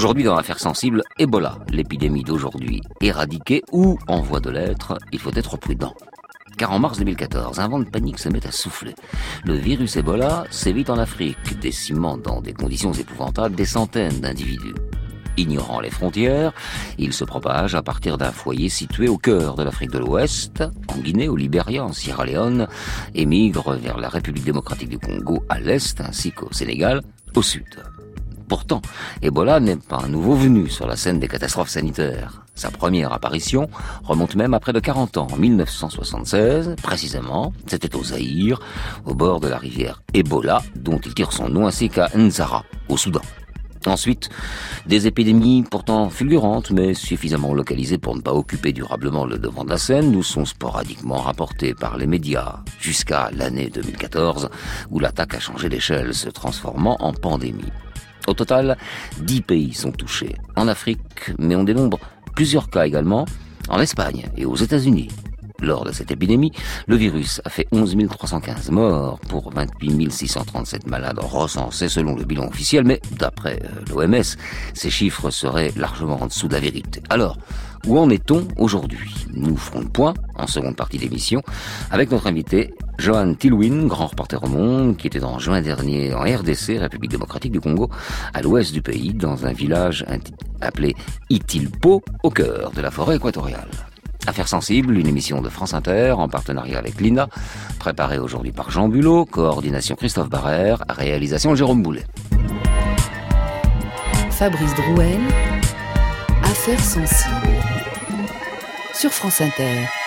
Aujourd'hui, dans l'affaire sensible, Ebola, l'épidémie d'aujourd'hui, éradiquée ou en voie de l'être, il faut être prudent. Car en mars 2014, un vent de panique se met à souffler. Le virus Ebola sévit en Afrique, décimant dans des conditions épouvantables des centaines d'individus. Ignorant les frontières, il se propage à partir d'un foyer situé au cœur de l'Afrique de l'Ouest, en Guinée, au Libéria, en Sierra Leone, et migre vers la République démocratique du Congo à l'est, ainsi qu'au Sénégal, au sud. Pourtant, Ebola n'est pas un nouveau venu sur la scène des catastrophes sanitaires. Sa première apparition remonte même à près de 40 ans, en 1976, précisément, c'était au Zaïre, au bord de la rivière Ebola, dont il tire son nom, ainsi qu'à Nzara, au Soudan. Ensuite, des épidémies pourtant fulgurantes, mais suffisamment localisées pour ne pas occuper durablement le devant de la scène, nous sont sporadiquement rapportées par les médias, jusqu'à l'année 2014, où l'attaque a changé d'échelle, se transformant en pandémie. Au total, 10 pays sont touchés. En Afrique, mais on dénombre plusieurs cas également en Espagne et aux États-Unis. Lors de cette épidémie, le virus a fait 11 315 morts pour 28 637 malades recensés selon le bilan officiel, mais d'après euh, l'OMS, ces chiffres seraient largement en dessous de la vérité. Alors, où en est-on aujourd'hui? Nous ferons le point en seconde partie d'émission avec notre invité Johan Tilwin, grand reporter au monde, qui était en juin dernier en RDC, République démocratique du Congo, à l'ouest du pays, dans un village appelé Itilpo, au cœur de la forêt équatoriale. Affaires sensibles, une émission de France Inter en partenariat avec l'INA, préparée aujourd'hui par Jean Bulot, coordination Christophe Barrère, réalisation Jérôme Boulet. Fabrice Drouel, Affaires sensibles sur France Inter.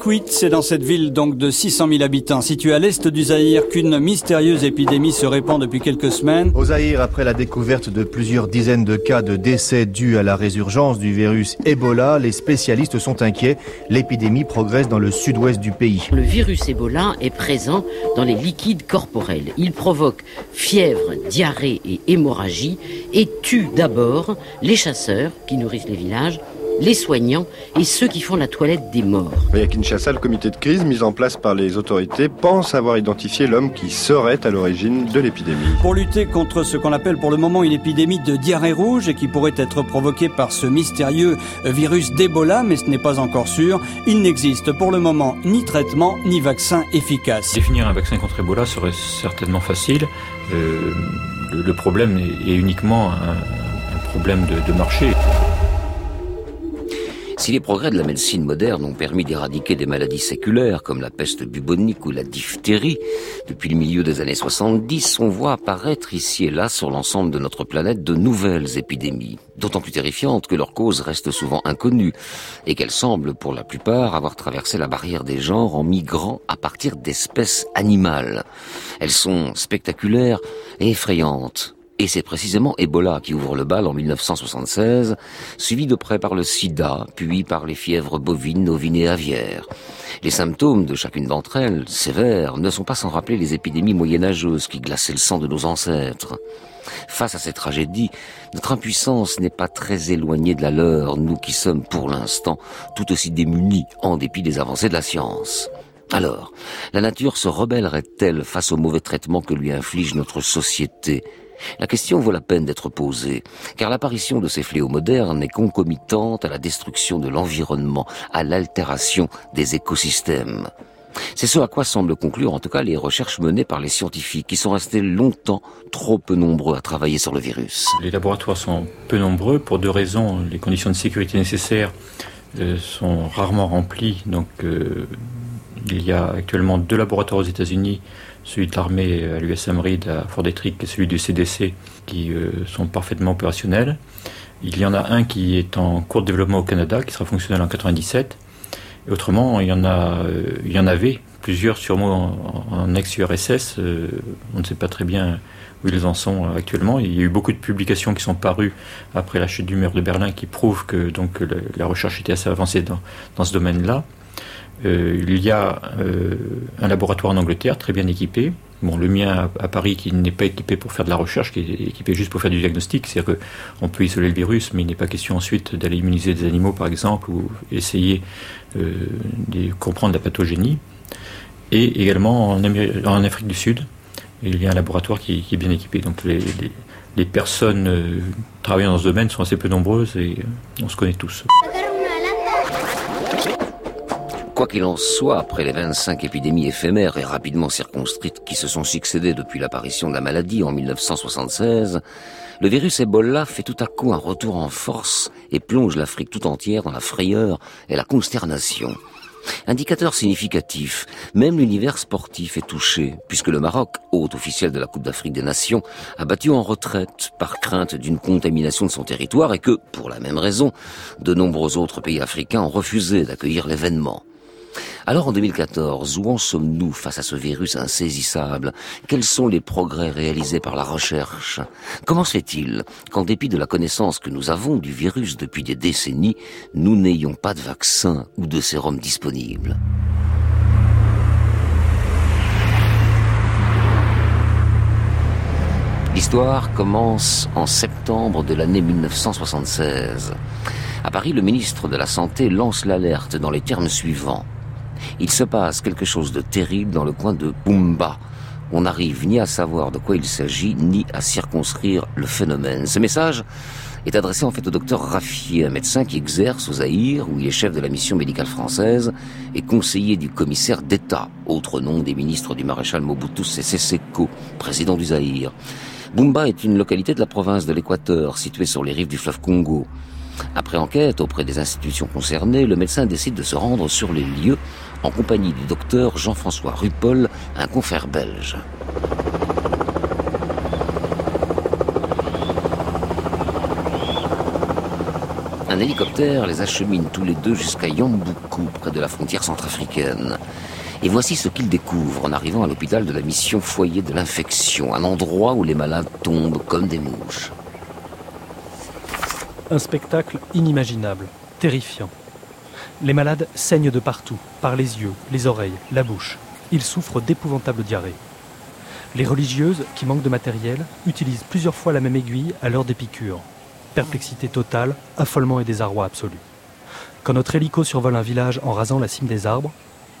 Kikwit, c'est dans cette ville donc de 600 000 habitants, située à l'est du Zaïre, qu'une mystérieuse épidémie se répand depuis quelques semaines. Au Zaïre, après la découverte de plusieurs dizaines de cas de décès dus à la résurgence du virus Ebola, les spécialistes sont inquiets. L'épidémie progresse dans le sud-ouest du pays. Le virus Ebola est présent dans les liquides corporels. Il provoque fièvre, diarrhée et hémorragie et tue d'abord les chasseurs qui nourrissent les villages les soignants et ceux qui font la toilette des morts. Et à Kinshasa, le comité de crise mis en place par les autorités pense avoir identifié l'homme qui serait à l'origine de l'épidémie. Pour lutter contre ce qu'on appelle pour le moment une épidémie de diarrhée rouge et qui pourrait être provoquée par ce mystérieux virus d'Ebola, mais ce n'est pas encore sûr, il n'existe pour le moment ni traitement ni vaccin efficace. Définir un vaccin contre Ebola serait certainement facile. Euh, le, problème est, uniquement un, problème de marché. Si les progrès de la médecine moderne ont permis d'éradiquer des maladies séculaires comme la peste bubonique ou la diphtérie depuis le milieu des années 70, on voit apparaître ici et là sur l'ensemble de notre planète de nouvelles épidémies, d'autant plus terrifiantes que leurs causes restent souvent inconnues et qu'elles semblent pour la plupart avoir traversé la barrière des genres en migrant à partir d'espèces animales. Elles sont spectaculaires et effrayantes et c'est précisément Ebola qui ouvre le bal en 1976, suivi de près par le sida, puis par les fièvres bovines, ovines et aviaires. Les symptômes de chacune d'entre elles, sévères, ne sont pas sans rappeler les épidémies moyenâgeuses qui glaçaient le sang de nos ancêtres. Face à ces tragédies, notre impuissance n'est pas très éloignée de la leur, nous qui sommes pour l'instant tout aussi démunis en dépit des avancées de la science. Alors, la nature se rebellerait-elle face au mauvais traitement que lui inflige notre société? La question vaut la peine d'être posée, car l'apparition de ces fléaux modernes est concomitante à la destruction de l'environnement, à l'altération des écosystèmes. C'est ce à quoi semblent conclure en tout cas les recherches menées par les scientifiques qui sont restés longtemps trop peu nombreux à travailler sur le virus. Les laboratoires sont peu nombreux pour deux raisons. Les conditions de sécurité nécessaires euh, sont rarement remplies. Donc euh, il y a actuellement deux laboratoires aux États-Unis celui de l'armée à l'USM Reed à Fort Detrick et celui du CDC qui euh, sont parfaitement opérationnels. Il y en a un qui est en cours de développement au Canada, qui sera fonctionnel en 97. Et autrement, il y en a, euh, il y en avait plusieurs sûrement en, ex-URSS. Euh, on ne sait pas très bien où ils en sont actuellement. Il y a eu beaucoup de publications qui sont parues après la chute du mur de Berlin qui prouvent que donc la, recherche était assez avancée dans, dans ce domaine-là. Euh, il y a euh, un laboratoire en Angleterre très bien équipé. Bon, le mien à, Paris qui n'est pas équipé pour faire de la recherche, qui est équipé juste pour faire du diagnostic, c'est-à-dire qu'on peut isoler le virus, mais il n'est pas question ensuite d'aller immuniser des animaux, par exemple, ou essayer euh, de comprendre la pathogénie. et également en, Afrique du Sud. Il y a un laboratoire qui, est bien équipé. Donc les, personnes euh, travaillant dans ce domaine sont assez peu nombreuses et euh, on se connaît tous. Quoi qu'il en soit, après les 25 épidémies éphémères et rapidement circonscrites qui se sont succédées depuis l'apparition de la maladie en 1976, le virus Ebola fait tout à coup un retour en force et plonge l'Afrique tout entière dans la frayeur et la consternation. Indicateur significatif, même l'univers sportif est touché, puisque le Maroc, hôte officiel de la Coupe d'Afrique des Nations, a battu en retraite par crainte d'une contamination de son territoire et que, pour la même raison, de nombreux autres pays africains ont refusé d'accueillir l'événement. Alors en 2014, où en sommes-nous face à ce virus insaisissable? Quels sont les progrès réalisés par la recherche? Comment se fait-il qu'en dépit de la connaissance que nous avons du virus depuis des décennies, nous n'ayons pas de vaccin ou de sérum disponible? L'histoire commence en septembre de l'année 1976. À Paris, le ministre de la Santé lance l'alerte dans les termes suivants. Il se passe quelque chose de terrible dans le coin de Bumba. On n'arrive ni à savoir de quoi il s'agit, ni à circonscrire le phénomène. Ce message est adressé en fait au docteur Raffier, un médecin qui exerce au Zaïre, où il est chef de la mission médicale française et conseiller du commissaire d'État, autre nom des ministres du maréchal Mobutu Sese Seko, président du Zaïre. Bumba est une localité de la province de l'Équateur, située sur les rives du fleuve Congo. Après enquête auprès des institutions concernées, le médecin décide de se rendre sur les lieux en compagnie du docteur Jean-François Rupol, un confrère belge. Un hélicoptère les achemine tous les deux jusqu'à Yamboukou, près de la frontière centrafricaine. Et voici ce qu'ils découvrent en arrivant à l'hôpital de la mission foyer de l'infection, un endroit où les malades tombent comme des mouches. Un spectacle inimaginable, terrifiant. Les malades saignent de partout, par les yeux, les oreilles, la bouche. Ils souffrent d'épouvantables diarrhées. Les religieuses, qui manquent de matériel, utilisent plusieurs fois la même aiguille à l'heure des piqûres. Perplexité totale, affolement et désarroi absolu. Quand notre hélico survole un village en rasant la cime des arbres,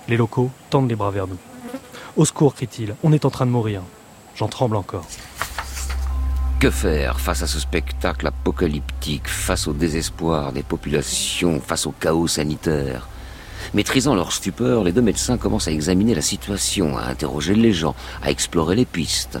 les locaux tendent les bras vers nous. Au secours, crie-t-il, on est en train de mourir. J'en tremble encore. Que faire face à ce spectacle apocalyptique, face au désespoir des populations, face au chaos sanitaire? Maîtrisant leur stupeur, les deux médecins commencent à examiner la situation, à interroger les gens, à explorer les pistes.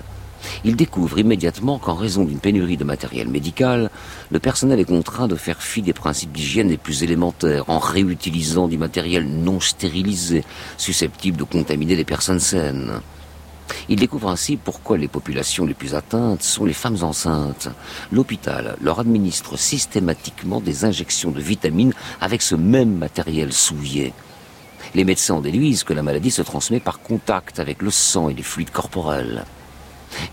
Ils découvrent immédiatement qu'en raison d'une pénurie de matériel médical, le personnel est contraint de faire fi des principes d'hygiène les plus élémentaires en réutilisant du matériel non stérilisé, susceptible de contaminer les personnes saines. Il découvre ainsi pourquoi les populations les plus atteintes sont les femmes enceintes. L'hôpital leur administre systématiquement des injections de vitamines avec ce même matériel souillé. Les médecins en déduisent que la maladie se transmet par contact avec le sang et les fluides corporels.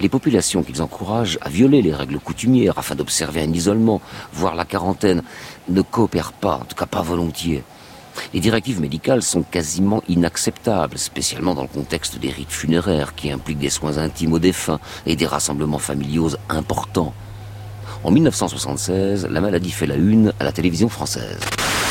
Les populations qu'ils encouragent à violer les règles coutumières afin d'observer un isolement, voire la quarantaine, ne coopèrent pas, en tout cas pas volontiers. Les directives médicales sont quasiment inacceptables, spécialement dans le contexte des rites funéraires qui impliquent des soins intimes aux défunts et des rassemblements familiaux importants. En 1976, la maladie fait la une à la télévision française.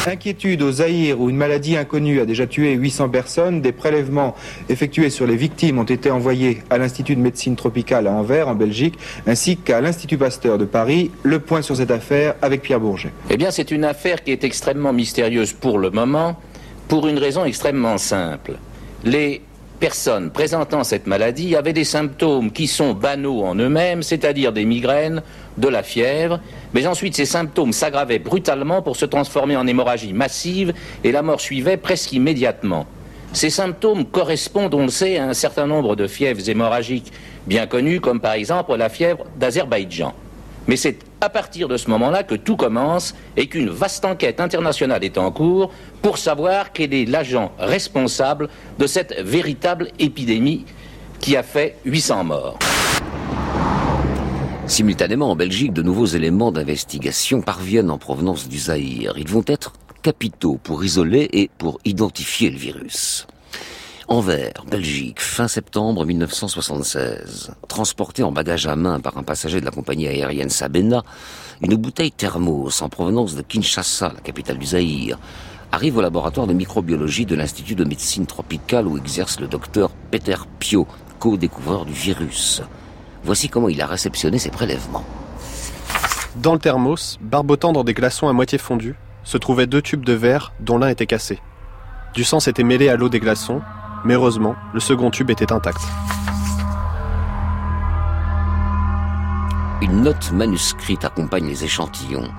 Inquiétude au Zaïre où une maladie inconnue a déjà tué 800 personnes. Des prélèvements effectués sur les victimes ont été envoyés à l'Institut de médecine tropicale à Anvers, en Belgique, ainsi qu'à l'Institut Pasteur de Paris. Le point sur cette affaire avec Pierre Bourget. Eh bien, c'est une affaire qui est extrêmement mystérieuse pour le moment, pour une raison extrêmement simple. Les personnes présentant cette maladie avaient des symptômes qui sont banaux en eux-mêmes, c'est-à-dire des migraines, de la fièvre, mais ensuite ces symptômes s'aggravaient brutalement pour se transformer en hémorragie massive et la mort suivait presque immédiatement. Ces symptômes correspondent, on le sait, à un certain nombre de fièvres hémorragiques bien connues, comme par exemple la fièvre d'Azerbaïdjan. Mais c'est à partir de ce moment-là que tout commence et qu'une vaste enquête internationale est en cours pour savoir quel est l'agent responsable de cette véritable épidémie qui a fait 800 morts. Simultanément, en Belgique, de nouveaux éléments d'investigation parviennent en provenance du Zaïre. Ils vont être capitaux pour isoler et pour identifier le virus. Anvers, Belgique, fin septembre 1976. Transporté en bagage à main par un passager de la compagnie aérienne Sabena, une bouteille thermos en provenance de Kinshasa, la capitale du Zaïre, arrive au laboratoire de microbiologie de l'Institut de médecine tropicale où exerce le docteur Peter Pio, co-découvreur du virus. Voici comment il a réceptionné ses prélèvements. Dans le thermos, barbotant dans des glaçons à moitié fondus, se trouvaient deux tubes de verre dont l'un était cassé. Du sang s'était mêlé à l'eau des glaçons, mais heureusement, le second tube était intact. Une note manuscrite accompagne les échantillons.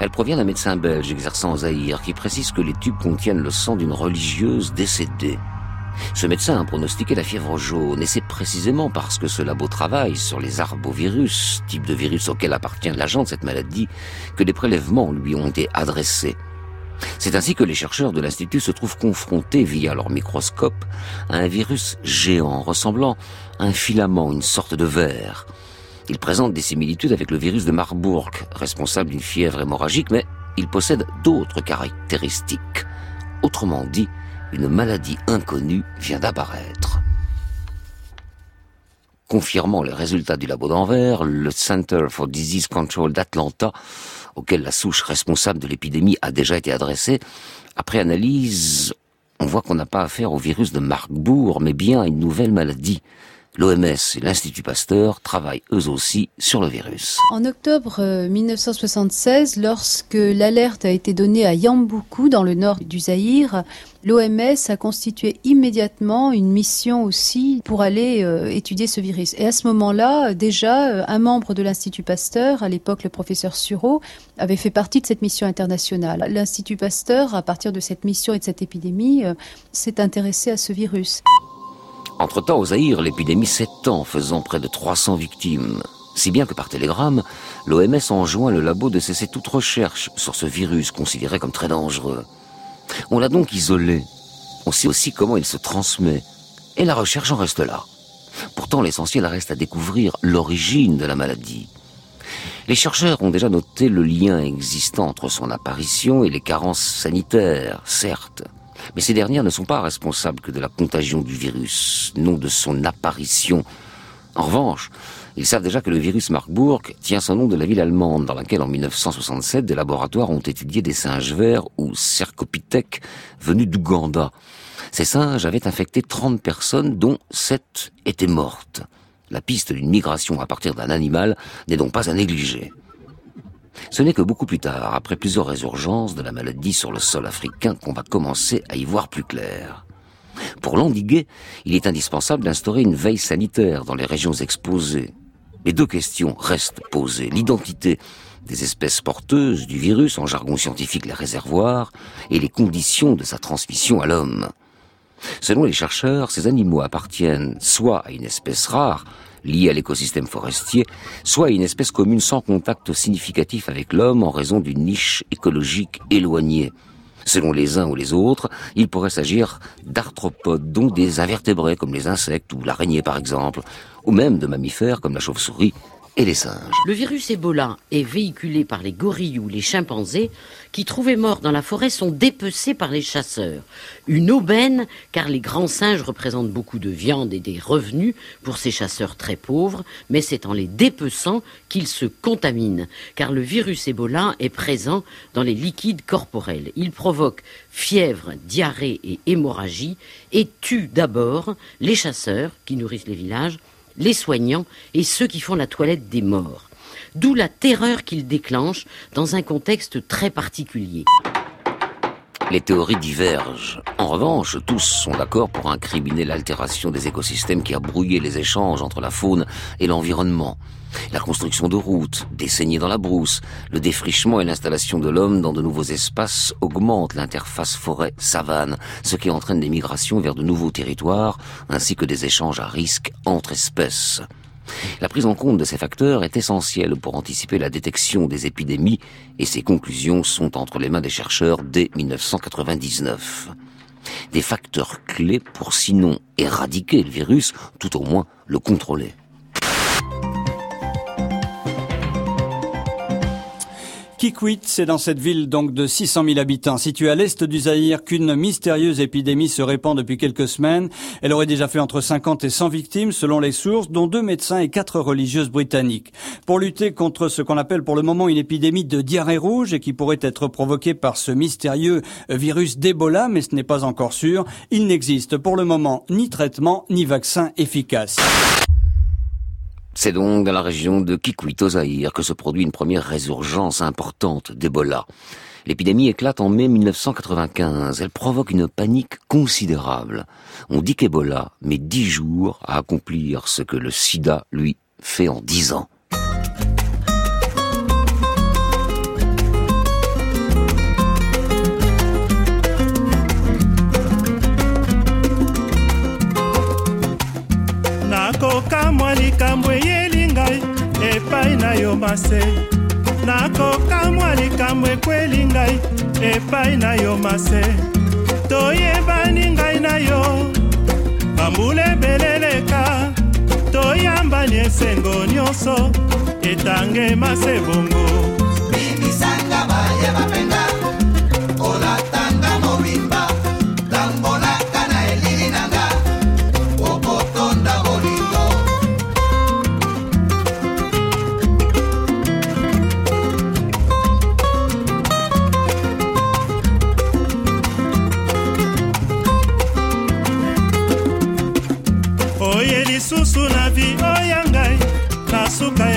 Elle provient d'un médecin belge exerçant au Zaïre qui précise que les tubes contiennent le sang d'une religieuse décédée. Ce médecin a pronostiqué la fièvre jaune et c'est précisément parce que ce labo travaille sur les arbovirus, type de virus auquel appartient l'agent de cette maladie, que des prélèvements lui ont été adressés. C'est ainsi que les chercheurs de l'Institut se trouvent confrontés via leur microscope à un virus géant ressemblant à un filament, une sorte de verre. Il présente des similitudes avec le virus de Marburg, responsable d'une fièvre hémorragique, mais il possède d'autres caractéristiques. Autrement dit, une maladie inconnue vient d'apparaître. Confirmant les résultats du labo d'Anvers, le Center for Disease Control d'Atlanta, auquel la souche responsable de l'épidémie a déjà été adressée, après analyse, on voit qu'on n'a pas affaire au virus de Marburg, mais bien à une nouvelle maladie, L'OMS et l'Institut Pasteur travaillent eux aussi sur le virus. En octobre 1976, euh, lorsque l'alerte a été donnée à Yambuku, dans le nord du Zaïre, l'OMS a constitué immédiatement une mission aussi pour aller euh, étudier ce virus. Et à ce moment-là, déjà, euh, un membre de l'Institut Pasteur, à l'époque le professeur Sureau, avait fait partie de cette mission internationale. L'Institut Pasteur, à partir de cette mission et de cette épidémie, s'est intéressé à ce virus. Entre-temps, au Zaïre, l'épidémie s'étend, faisant près de 300 victimes. Si bien que par télégramme, l'OMS enjoint le labo de cesser toute recherche sur ce virus considéré comme très dangereux. On l'a donc isolé. On sait aussi comment il se transmet. Et la recherche en reste là. Pourtant, l'essentiel reste à découvrir l'origine de la maladie. Les chercheurs ont déjà noté le lien existant entre son apparition et les carences sanitaires, certes. Mais ces dernières ne sont pas responsables que de la contagion du virus, non de son apparition. En revanche, ils savent déjà que le virus Marburg tient son nom de la ville allemande dans laquelle en 1967 des laboratoires ont étudié des singes verts ou cercopithèques venus d'Ouganda. Ces singes avaient infecté 30 personnes dont 7 étaient mortes. La piste d'une migration à partir d'un animal n'est donc pas à négliger. Ce n'est que beaucoup plus tard, après plusieurs résurgences de la maladie sur le sol africain, qu'on va commencer à y voir plus clair. Pour l'endiguer, il est indispensable d'instaurer une veille sanitaire dans les régions exposées. Les deux questions restent posées. L'identité des espèces porteuses du virus, en jargon scientifique les réservoirs, et les conditions de sa transmission à l'homme. Selon les chercheurs, ces animaux appartiennent soit à une espèce rare, liée à l'écosystème forestier, soit une espèce commune sans contact significatif avec l'homme en raison d'une niche écologique éloignée. Selon les uns ou les autres, il pourrait s'agir d'arthropodes, donc des invertébrés comme les insectes ou l'araignée par exemple, ou même de mammifères comme la chauve-souris et les singes. Le virus Ebola est véhiculé par les gorilles ou les chimpanzés qui, trouvés morts dans la forêt, sont dépecés par les chasseurs. Une aubaine, car les grands singes représentent beaucoup de viande et des revenus pour ces chasseurs très pauvres, mais c'est en les dépeçant qu'ils se contaminent, car le virus Ebola est présent dans les liquides corporels. Il provoque fièvre, diarrhée et hémorragie et tue d'abord les chasseurs qui nourrissent les villages, les soignants et ceux qui font la toilette des morts. D'où la terreur qu'il déclenche dans un contexte très particulier. Les théories divergent. En revanche, tous sont d'accord pour incriminer l'altération des écosystèmes qui a brouillé les échanges entre la faune et l'environnement. La construction de routes, des saignées dans la brousse, le défrichement et l'installation de l'homme dans de nouveaux espaces augmentent l'interface forêt-savane, ce qui entraîne des migrations vers de nouveaux territoires, ainsi que des échanges à risque entre espèces. La prise en compte de ces facteurs est essentielle pour anticiper la détection des épidémies et ces conclusions sont entre les mains des chercheurs dès 1999. Des facteurs clés pour sinon éradiquer le virus, tout au moins le contrôler. Kikwit, c'est dans cette ville donc de 600 000 habitants, située à l'est du Zaïre, qu'une mystérieuse épidémie se répand depuis quelques semaines. Elle aurait déjà fait entre 50 et 100 victimes, selon les sources, dont deux médecins et quatre religieuses britanniques. Pour lutter contre ce qu'on appelle pour le moment une épidémie de diarrhée rouge et qui pourrait être provoquée par ce mystérieux virus d'Ebola, mais ce n'est pas encore sûr, il n'existe pour le moment ni traitement ni vaccin efficace. C'est donc dans la région de Kikwit au Zaïre que se produit une première résurgence importante d'Ebola. L'épidémie éclate en mai 1995. Elle provoque une panique considérable. On dit qu'Ebola met dix jours à accomplir ce que le sida, lui, fait en dix ans. Likambo eyeli ngai epai na yo mase. Nakokamwa likambo ekweli ngai epai na yo mase. Toyebani ngai na yo bambula ebeleleka toyambani esengo nyonso etange mase bongo. Bimisanga baye bapenga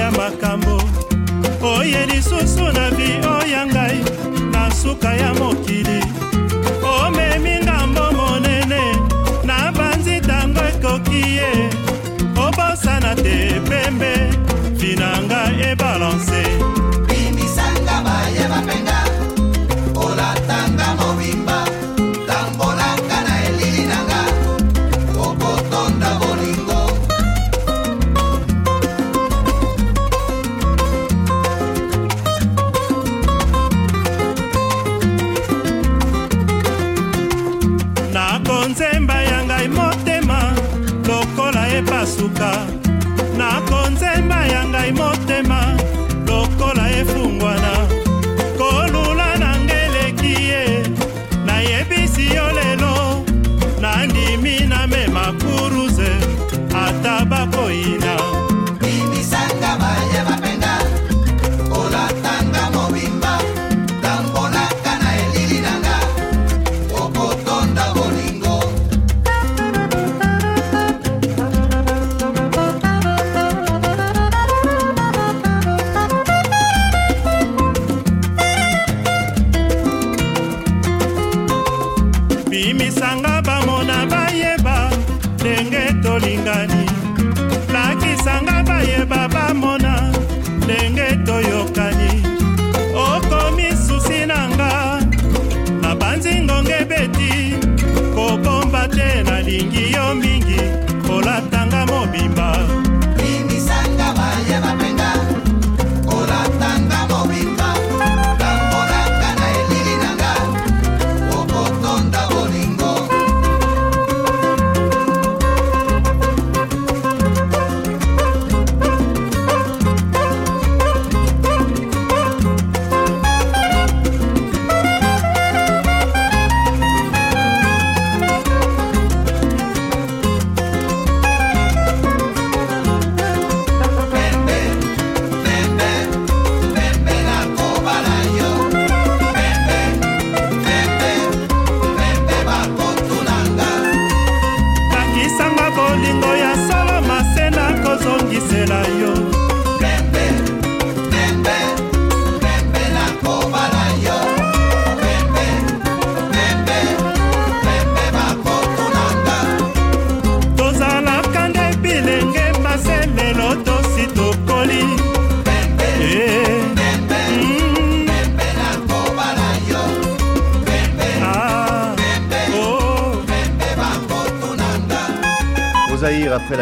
ya makambo. Oye lisusu na vi oya ngai na suka ya mokili. Omemi ngambo monene na banzi ntango ekoki ye. Obosana te pembe vinanga ebalanse bimisanga baye bapenga epasuka nakonzemba ya ngai motema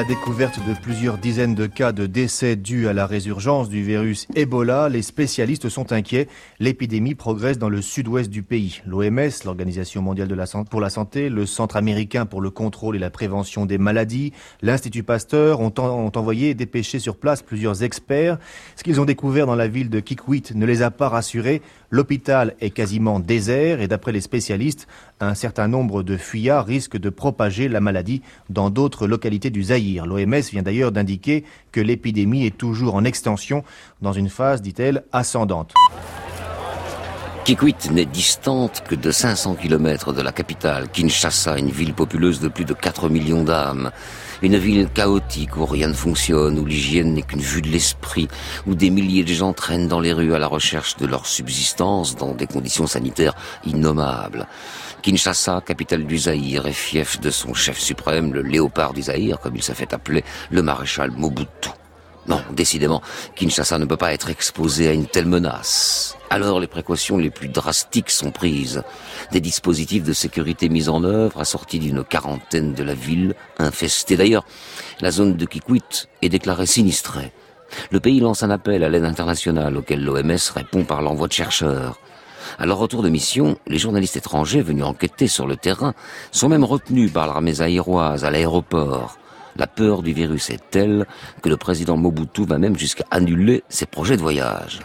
la découverte de plusieurs dizaines de cas de décès dus à la résurgence du virus Ebola, les spécialistes sont inquiets. L'épidémie progresse dans le sud-ouest du pays. L'OMS, l'Organisation mondiale de la pour la santé, le Centre américain pour le contrôle et la prévention des maladies, l'Institut Pasteur ont, ont envoyé dépêcher sur place plusieurs experts. Ce qu'ils ont découvert dans la ville de Kikwit ne les a pas rassurés. L'hôpital est quasiment désert et d'après les spécialistes, un certain nombre de fuyards risquent de propager la maladie dans d'autres localités du Zaïre. L'OMS vient d'ailleurs d'indiquer que l'épidémie est toujours en extension dans une phase, dit-elle, ascendante. Kikwit n'est distante que de 500 km de la capitale, Kinshasa, une ville populeuse de plus de 4 millions d'âmes. Une ville chaotique où rien ne fonctionne, où l'hygiène n'est qu'une vue de l'esprit, où des milliers de gens traînent dans les rues à la recherche de leur subsistance dans des conditions sanitaires innommables. Kinshasa, capitale du Zaïre, et fief de son chef suprême, le léopard du Zaïre, comme il s'est fait appeler, le maréchal Mobutu. Non, décidément, Kinshasa ne peut pas être exposé à une telle menace. Alors les précautions les plus drastiques sont prises. Des dispositifs de sécurité mis en œuvre, assortis d'une quarantaine de la ville, infestée d'ailleurs. La zone de Kikwit est déclarée sinistrée. Le pays lance un appel à l'aide internationale auquel l'OMS répond par l'envoi de chercheurs. À leur retour de mission, les journalistes étrangers venus enquêter sur le terrain sont même retenus par l'armée zaïroise à l'aéroport. La peur du virus est telle que le président Mobutu va même jusqu'à annuler ses projets de voyage.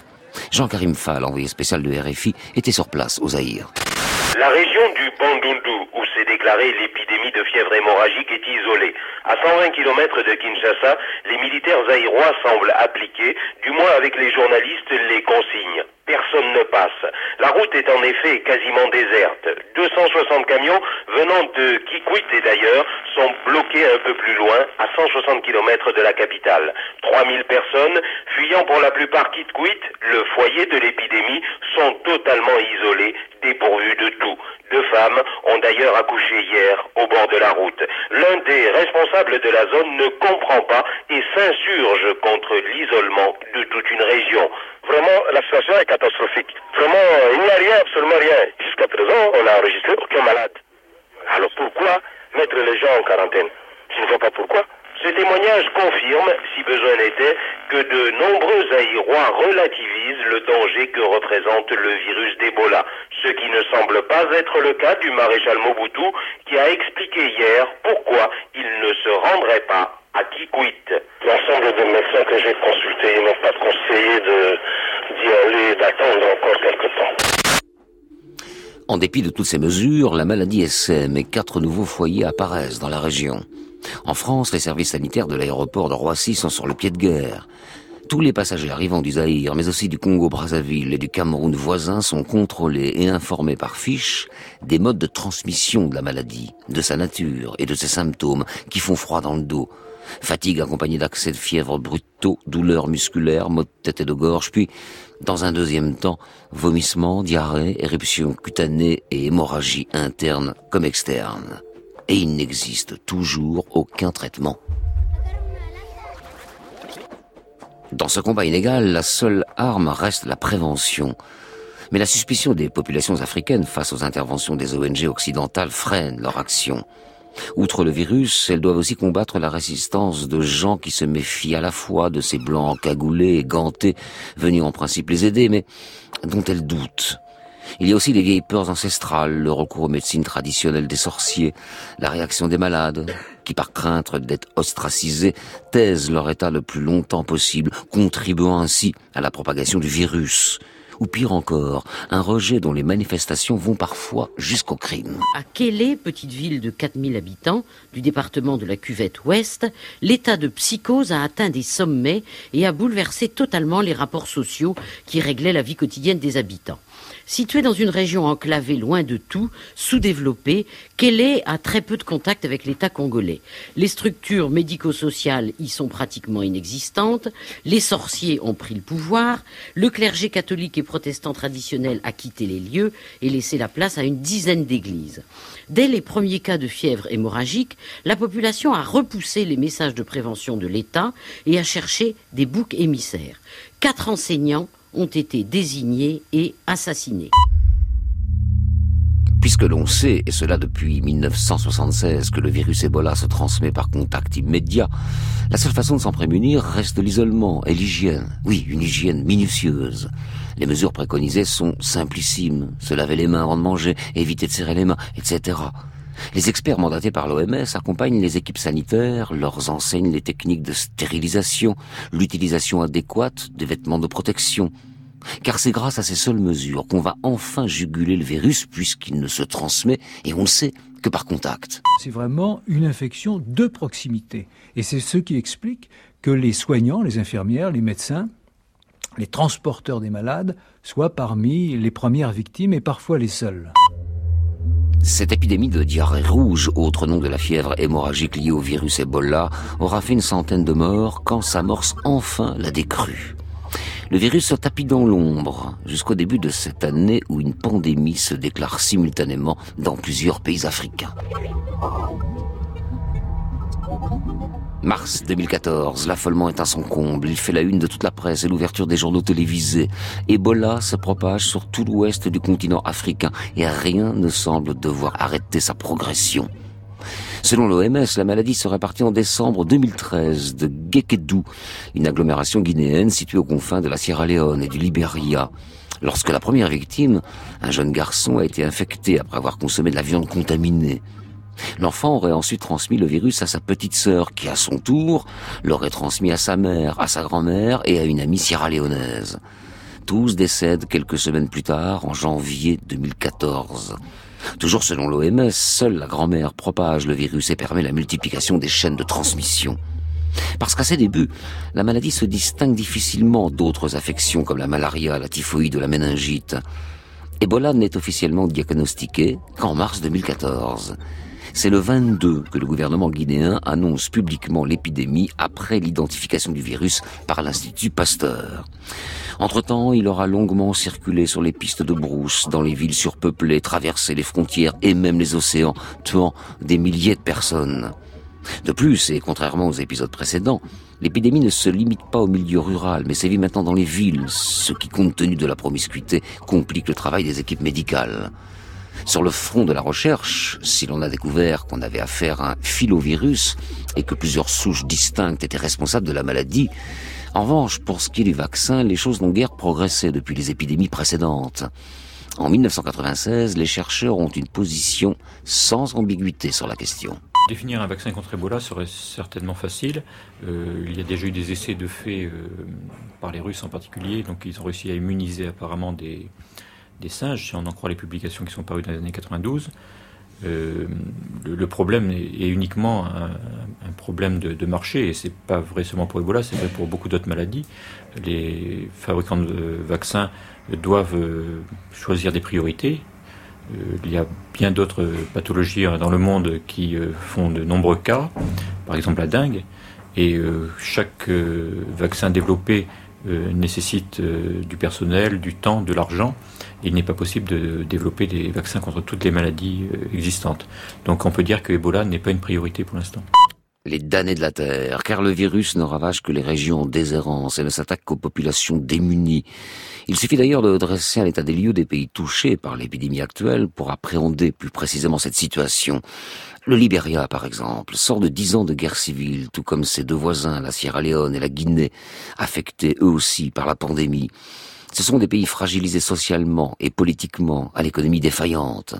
Jean-Karim Fall, envoyé spécial de RFI, était sur place au Zaïre. La région du Bandundu, où s'est déclarée l'épidémie de fièvre hémorragique, est isolée. À 120 km de Kinshasa, les militaires zaïrois semblent appliquer, du moins avec les journalistes, les consignes personne ne passe. La route est en effet quasiment déserte. 260 camions venant de Kikwit et d'ailleurs sont bloqués un peu plus loin, à 160 km de la capitale. 3000 personnes, fuyant pour la plupart Kikwit, le foyer de l'épidémie, sont totalement isolées, dépourvues de tout. Deux femmes ont d'ailleurs accouché hier au bord de la route. L'un des responsables de la zone ne comprend pas et s'insurge contre l'isolement de toute une région. Vraiment, la situation est catastrophique. Vraiment, il n'y a rien, absolument rien. Jusqu'à présent, on n'a enregistré aucun malade. Alors pourquoi mettre les gens en quarantaine? Je ne vois pas pourquoi. Ce témoignage confirme, si besoin n'était, que de nombreux Aïrois relativisent le danger que représente le virus d'Ebola, ce qui ne semble pas être le cas du maréchal Mobutu qui a expliqué hier pourquoi il ne se rendrait pas à Kikwit. L'ensemble des médecins que j'ai consultés n'ont pas conseillé En dépit de toutes ces mesures, la maladie SM et quatre nouveaux foyers apparaissent dans la région. En France, les services sanitaires de l'aéroport de Roissy sont sur le pied de guerre. Tous les passagers arrivant du Zaïre, mais aussi du Congo-Brazzaville et du Cameroun voisin sont contrôlés et informés par fiche des modes de transmission de la maladie, de sa nature et de ses symptômes qui font froid dans le dos, fatigue accompagnée d'accès de fièvre brutaux, douleurs musculaires, maux de tête et de gorge, puis, dans un deuxième temps, vomissements, diarrhée, éruptions cutanées et hémorragie interne comme externe et il n'existe toujours aucun traitement. Dans ce combat inégal, la seule arme reste la prévention. Mais la suspicion des populations africaines face aux interventions des ONG occidentales freine leur action. Outre le virus, elles doivent aussi combattre la résistance de gens qui se méfient à la fois de ces blancs cagoulés et gantés venus en principe les aider, mais dont elles doutent. Il y a aussi les vieilles peurs ancestrales, le recours aux médecines traditionnelles des sorciers, la réaction des malades, qui par crainte d'être ostracisés, taisent leur état le plus longtemps possible, contribuant ainsi à la propagation du virus ou pire encore, un rejet dont les manifestations vont parfois jusqu'au crime. À Kélé, petite ville de 4000 habitants du département de la Cuvette Ouest, l'état de psychose a atteint des sommets et a bouleversé totalement les rapports sociaux qui réglaient la vie quotidienne des habitants. Située dans une région enclavée loin de tout, sous-développée, Kélé a très peu de contact avec l'État congolais. Les structures médico-sociales y sont pratiquement inexistantes, les sorciers ont pris le pouvoir, le clergé catholique et protestant traditionnel a quitté les lieux et laissé la place à une dizaine d'églises. Dès les premiers cas de fièvre hémorragique, la population a repoussé les messages de prévention de l'État et a cherché des boucs émissaires. Quatre enseignants ont été désignés et assassinés. Puisque l'on sait, et cela depuis 1976, que le virus Ebola se transmet par contact immédiat, la seule façon de s'en prémunir reste l'isolement et l'hygiène. Oui, une hygiène minutieuse. Les mesures préconisées sont simplissimes. Se laver les mains avant de manger, éviter de serrer les mains, etc. Les experts mandatés par l'OMS accompagnent les équipes sanitaires, leur enseignent les techniques de stérilisation, l'utilisation adéquate des vêtements de protection. Car c'est grâce à ces seules mesures qu'on va enfin juguler le virus puisqu'il ne se transmet, et on le sait, que par contact. C'est vraiment une infection de proximité. Et c'est ce qui explique que les soignants, les infirmières, les médecins, les transporteurs des malades soient parmi les premières victimes et parfois les seuls. Cette épidémie de diarrhée rouge, autre nom de la fièvre hémorragique liée au virus Ebola, aura fait une centaine de morts quand s'amorce enfin la décrue. Le virus se tapit dans l'ombre jusqu'au début de cette année où une pandémie se déclare simultanément dans plusieurs pays africains. Mars 2014, l'affolement est à son comble. Il fait la une de toute la presse et l'ouverture des journaux télévisés. Ebola se propage sur tout l'ouest du continent africain et rien ne semble devoir arrêter sa progression. Selon l'OMS, la maladie serait partie en décembre 2013 de Gekedou, une agglomération guinéenne située aux confins de la Sierra Leone et du Liberia. Lorsque la première victime, un jeune garçon, a été infecté après avoir consommé de la viande contaminée. L'enfant aurait ensuite transmis le virus à sa petite sœur, qui à son tour l'aurait transmis à sa mère, à sa grand-mère et à une amie sierra-léonaise. Tous décèdent quelques semaines plus tard, en janvier 2014. Toujours selon l'OMS, seule la grand-mère propage le virus et permet la multiplication des chaînes de transmission. Parce qu'à ses débuts, la maladie se distingue difficilement d'autres affections comme la malaria, la typhoïde ou la méningite. Ebola n'est officiellement diagnostiqué qu'en mars 2014. C'est le 22 que le gouvernement guinéen annonce publiquement l'épidémie après l'identification du virus par l'Institut Pasteur. Entre-temps, il aura longuement circulé sur les pistes de brousse, dans les villes surpeuplées, traversé les frontières et même les océans, tuant des milliers de personnes. De plus, et contrairement aux épisodes précédents, l'épidémie ne se limite pas au milieu rural, mais sévit maintenant dans les villes, ce qui, compte tenu de la promiscuité, complique le travail des équipes médicales. Sur le front de la recherche, si l'on a découvert qu'on avait affaire à un filovirus et que plusieurs souches distinctes étaient responsables de la maladie, en revanche, pour ce qui est du vaccin, les choses n'ont guère progressé depuis les épidémies précédentes. En 1996, les chercheurs ont une position sans ambiguïté sur la question. Définir un vaccin contre Ebola serait certainement facile. Euh, il y a déjà eu des essais de fait euh, par les Russes en particulier, donc ils ont réussi à immuniser apparemment des, des singes, si on en croit les publications qui sont parues dans les années 92. Euh, le, problème est, uniquement un, problème de, marché, et c'est pas vrai seulement pour Ebola, c'est vrai pour beaucoup d'autres maladies. Les fabricants de vaccins doivent euh, choisir des priorités. Euh, il y a bien d'autres pathologies dans le monde qui font de nombreux cas, par exemple la dengue, et chaque vaccin développé nécessite du personnel, du temps, de l'argent il n'est pas possible de développer des vaccins contre toutes les maladies euh, existantes. Donc on peut dire que Ebola n'est pas une priorité pour l'instant. Les damnés de la Terre, car le virus ne ravage que les régions en déshérence et ne s'attaque qu'aux populations démunies. Il suffit d'ailleurs de dresser un état des lieux des pays touchés par l'épidémie actuelle pour appréhender plus précisément cette situation. Le Libéria, par exemple, sort de dix ans de guerre civile, tout comme ses deux voisins, la Sierra Leone et la Guinée, affectés eux aussi par la pandémie. Ce sont des pays fragilisés socialement et politiquement, à l'économie défaillante.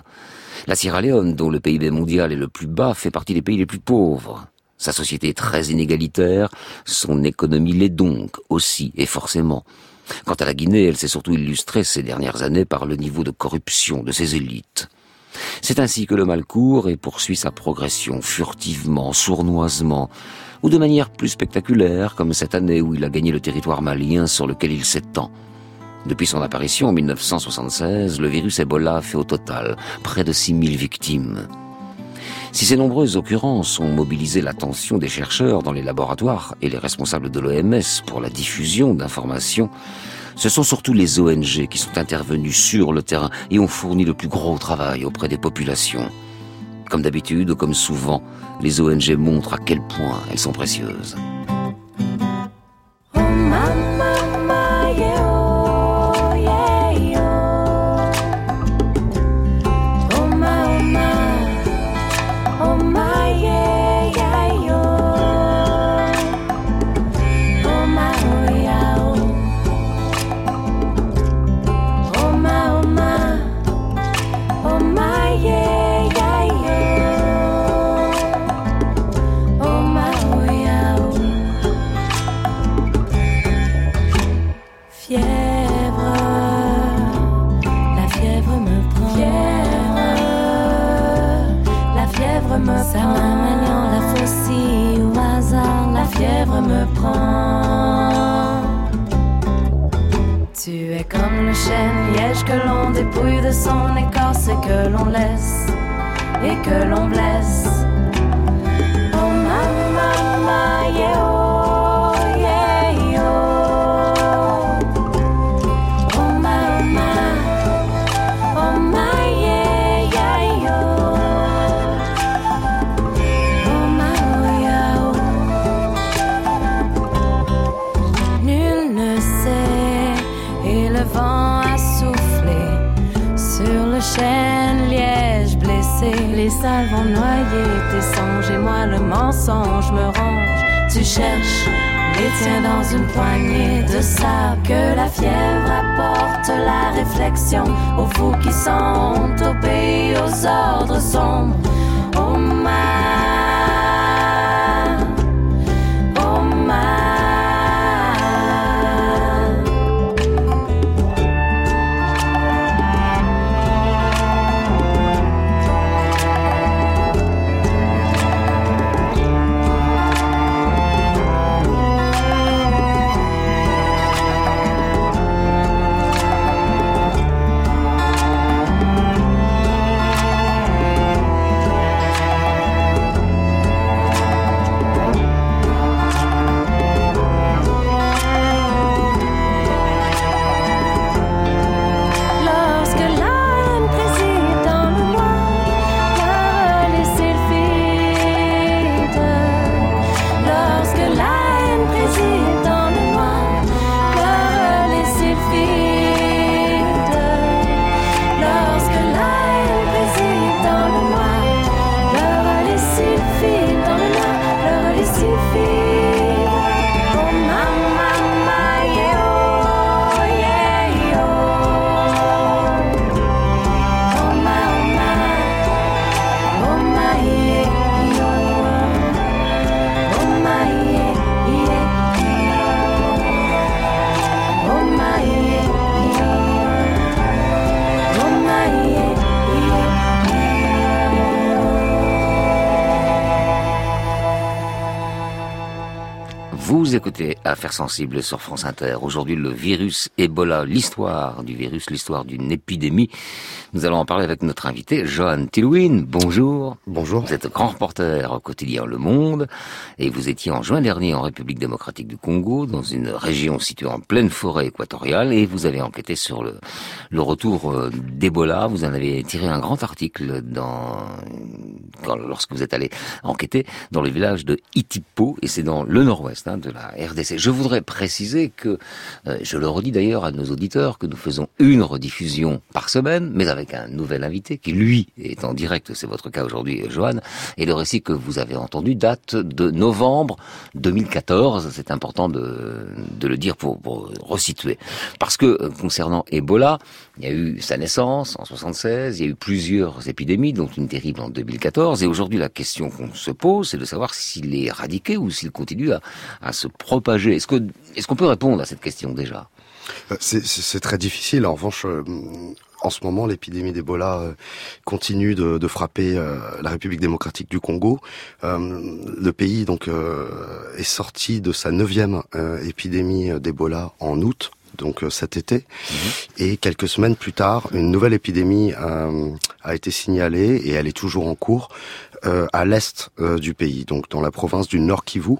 La Sierra Leone, dont le PIB mondial est le plus bas, fait partie des pays les plus pauvres. Sa société est très inégalitaire, son économie l'est donc aussi et forcément. Quant à la Guinée, elle s'est surtout illustrée ces dernières années par le niveau de corruption de ses élites. C'est ainsi que le mal court et poursuit sa progression furtivement, sournoisement, ou de manière plus spectaculaire, comme cette année où il a gagné le territoire malien sur lequel il s'étend. Depuis son apparition en 1976, le virus Ebola fait au total près de 6000 victimes. Si ces nombreuses occurrences ont mobilisé l'attention des chercheurs dans les laboratoires et les responsables de l'OMS pour la diffusion d'informations, ce sont surtout les ONG qui sont intervenus sur le terrain et ont fourni le plus gros travail auprès des populations. Comme d'habitude, comme souvent, les ONG montrent à quel point elles sont précieuses. Dépouille de son écorce et que l'on laisse et que l'on blesse. Mensonge me ronge. Tu cherches les tiens dans une poignée de sable que la fièvre apporte la réflexion aux fous qui sont au pays aux ordres sombres. Oh ma, Vous écoutez Affaires sensibles sur France Inter. Aujourd'hui, le virus Ebola, l'histoire du virus, l'histoire d'une épidémie. Nous allons en parler avec notre invité, Johan Tilwin. Bonjour. Bonjour. Vous êtes grand reporter au quotidien Le Monde et vous étiez en juin dernier en République démocratique du Congo, dans une région située en pleine forêt équatoriale et vous avez enquêté sur le, le retour euh, d'Ebola. Vous en avez tiré un grand article dans, quand- lorsque vous êtes allé enquêter dans le village de Itipo et c'est dans le nord-ouest hein, de la RDC. Je voudrais préciser que, euh, je le redis d'ailleurs à nos auditeurs, que nous faisons une rediffusion par semaine, mais avec un nouvel invité qui, lui, est en direct, c'est votre cas aujourd'hui, Johan, et le récit que vous avez entendu date de novembre 2014, c'est important de, de le dire pour, pour resituer. Parce que, euh, concernant Ebola, il y a eu sa naissance en 76, il y a eu plusieurs épidémies, dont une terrible en 2014, et aujourd'hui la question qu'on se pose, c'est de savoir s'il est éradiqué ou s'il continue à, à se propager. Est-ce qu'on peut répondre à cette question déjà? Euh, C'est très difficile. En revanche, euh, en ce moment, l'épidémie d'Ebola euh, continue de, de frapper la République démocratique du Congo. Le pays donc est sorti de sa neuvième épidémie d'Ebola en août. Donc cet été, et quelques semaines plus tard, une nouvelle épidémie euh, a été signalée et elle est toujours en cours euh, à l'est euh, du pays, donc dans la province du Nord Kivu.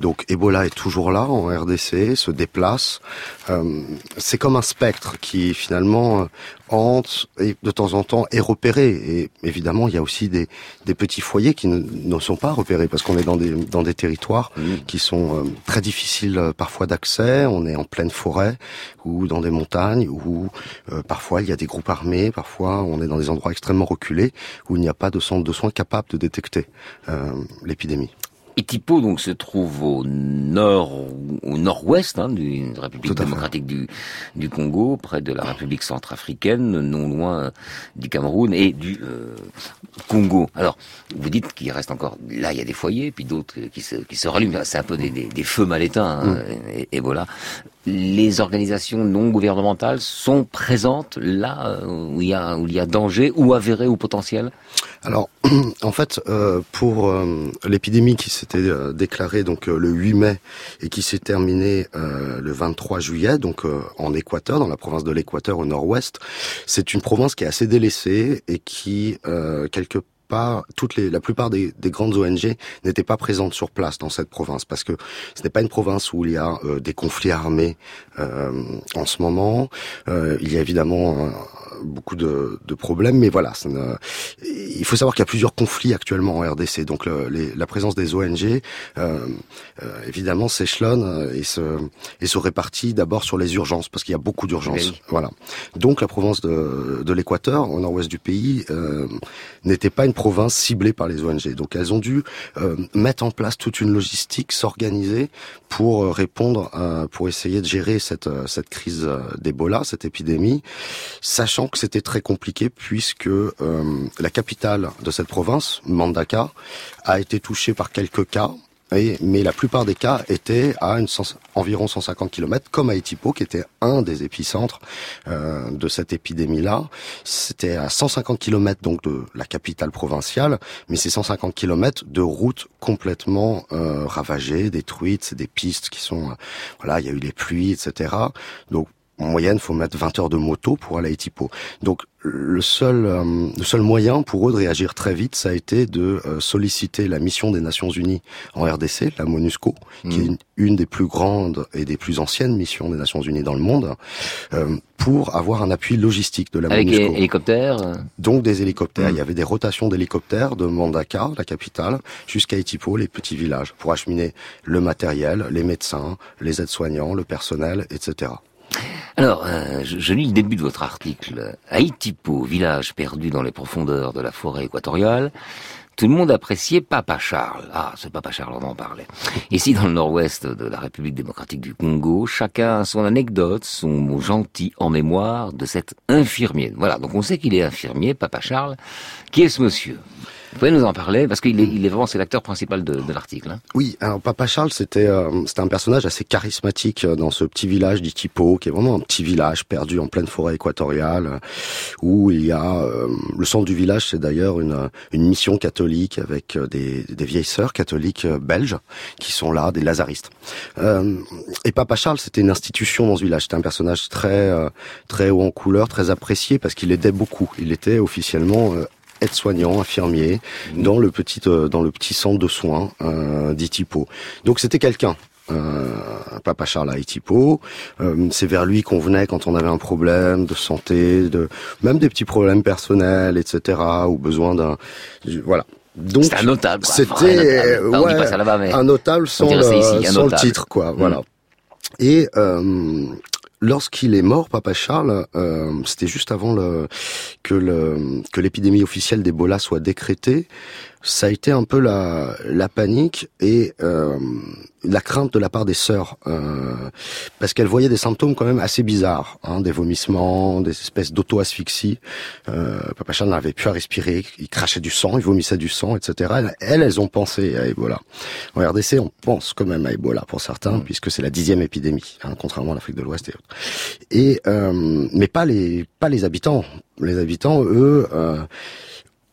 Donc Ebola est toujours là en RDC, se déplace. Euh, c'est comme un spectre qui finalement hante et de temps en temps est repéré. Et évidemment, il y a aussi des, des petits foyers qui ne, ne sont pas repérés parce qu'on est dans des, dans des territoires qui sont euh, très difficiles euh, parfois d'accès. On est en pleine forêt ou dans des montagnes où euh, parfois il y a des groupes armés, parfois on est dans des endroits extrêmement reculés où il n'y a pas de centre de soins capable de détecter euh, l'épidémie. Etipo donc se trouve au nord, au nord-ouest hein, d'une République démocratique du, du Congo, près de la République centrafricaine, non loin du Cameroun et du euh, Congo. Alors, vous dites qu'il reste encore là, il y a des foyers, puis d'autres qui se, qui se rallument. C'est un peu des, des, des feux mal éteints. Hein, et, et voilà les organisations non gouvernementales sont présentes là euh, où il y a, où il y a danger ou avéré ou potentiel Alors, en fait, euh, pour euh, l'épidémie qui s'était euh, déclarée donc le 8 mai et qui s'est terminée le 23 juillet, donc en Équateur, dans la province de l'Équateur au nord-ouest, c'est une province qui est assez délaissée et qui quelque pas toutes les, la plupart des, des grandes ONG n'étaient pas présentes sur place dans cette province parce que ce n'est pas une province où il y a euh, des conflits armés euh, en ce moment. Euh, il y a évidemment euh, beaucoup de, de, problèmes, mais voilà, ça ne... il faut savoir qu'il y a plusieurs conflits actuellement en RDC. Donc le, les, la présence des ONG, euh, évidemment, s'échelonne et se, et se répartit d'abord sur les urgences parce qu'il y a beaucoup d'urgences. Oui. Voilà. Donc la province de, de l'Équateur, au nord-ouest du pays, n'était pas une province ciblée par les ONG. Donc elles ont dû euh, mettre en place toute une logistique, s'organiser pour euh, répondre, pour essayer de gérer cette, cette crise d'Ebola, cette épidémie, sachant que c'était très compliqué puisque euh, la capitale de cette province, Mandaka, a été touchée par quelques cas et, mais la plupart des cas étaient à une cent, environ 150 km, comme à Etipo, qui était un des épicentres euh, de cette épidémie-là. C'était à 150 km donc de la capitale provinciale, mais c'est 150 km de routes complètement euh, ravagées, détruites. C'est des pistes qui sont, euh, voilà, il y a eu les pluies, etc. Donc en moyenne, faut mettre 20 heures de moto pour aller à Etipo. Donc le seul, euh, le seul moyen pour eux de réagir très vite, ça a été de euh, solliciter la mission des Nations Unies en RDC, la MONUSCO, mmh. qui est une, une, des plus grandes et des plus anciennes missions des Nations Unies dans le monde, euh, pour avoir un appui logistique de la Avec MONUSCO. Avec hélicoptères Donc des hélicoptères. Mmh. Il y avait des rotations d'hélicoptères de Mandaka, la capitale, jusqu'à Etipo, les petits villages, pour acheminer le matériel, les médecins, les aides-soignants, le personnel, etc. Alors, euh, je, je, lis le début de votre article. À Itipo, village perdu dans les profondeurs de la forêt équatoriale, tout le monde appréciait Papa Charles. Ah, ce Papa Charles, on en parlait. Ici, dans le nord-ouest de la République démocratique du Congo, chacun a son anecdote, son mot gentil en mémoire de cet infirmier. Voilà, donc on sait qu'il est infirmier, Papa Charles. Qui est ce monsieur? Vous pouvez nous en parler parce qu'il est, il est vraiment c'est l'acteur principal de, de l'article. Hein. Oui, alors Papa Charles c'était euh, c'était un personnage assez charismatique euh, dans ce petit village d'Itipo, qui est vraiment un petit village perdu en pleine forêt équatoriale, euh, où il y a euh, le centre du village, c'est d'ailleurs une une mission catholique avec euh, des, des vieilles sœurs catholiques euh, belges qui sont là, des lazaristes. et Papa Charles c'était une institution dans ce village, c'était un personnage très très haut en couleur, très apprécié parce qu'il aidait beaucoup. Il était officiellement aide-soignant, infirmier, dans le petit euh, dans le petit centre de soins euh, d'Itipo. Donc c'était quelqu'un. Euh, Papa Charles à Itipo, euh, c'est vers lui qu'on venait quand on avait un problème de santé, de même des petits problèmes personnels, etc. ou besoin d'un voilà. Donc c'était un notable. C'était ouais, un notable sans, le, ici, un sans le titre quoi. Mmh. Voilà. Et euh, lorsqu'il est mort, Papa Charles, euh, c'était juste avant que le, que l'épidémie officielle d'Ebola soit décrétée. Ça a été un peu la, la panique et euh, la crainte de la part des sœurs, euh, parce qu'elles voyaient des symptômes quand même assez bizarres, hein, des vomissements, des espèces d'auto-asphyxie. Euh, Papa Charles n'avait plus à respirer, il crachait du sang, il vomissait du sang, etc. Elles, elles ont pensé à Ebola. En RDC, on pense quand même à Ebola pour certains, mmh. puisque c'est la dixième épidémie, hein, contrairement à l'Afrique de l'Ouest et autres. Et euh, mais pas les pas les habitants. Les habitants, eux.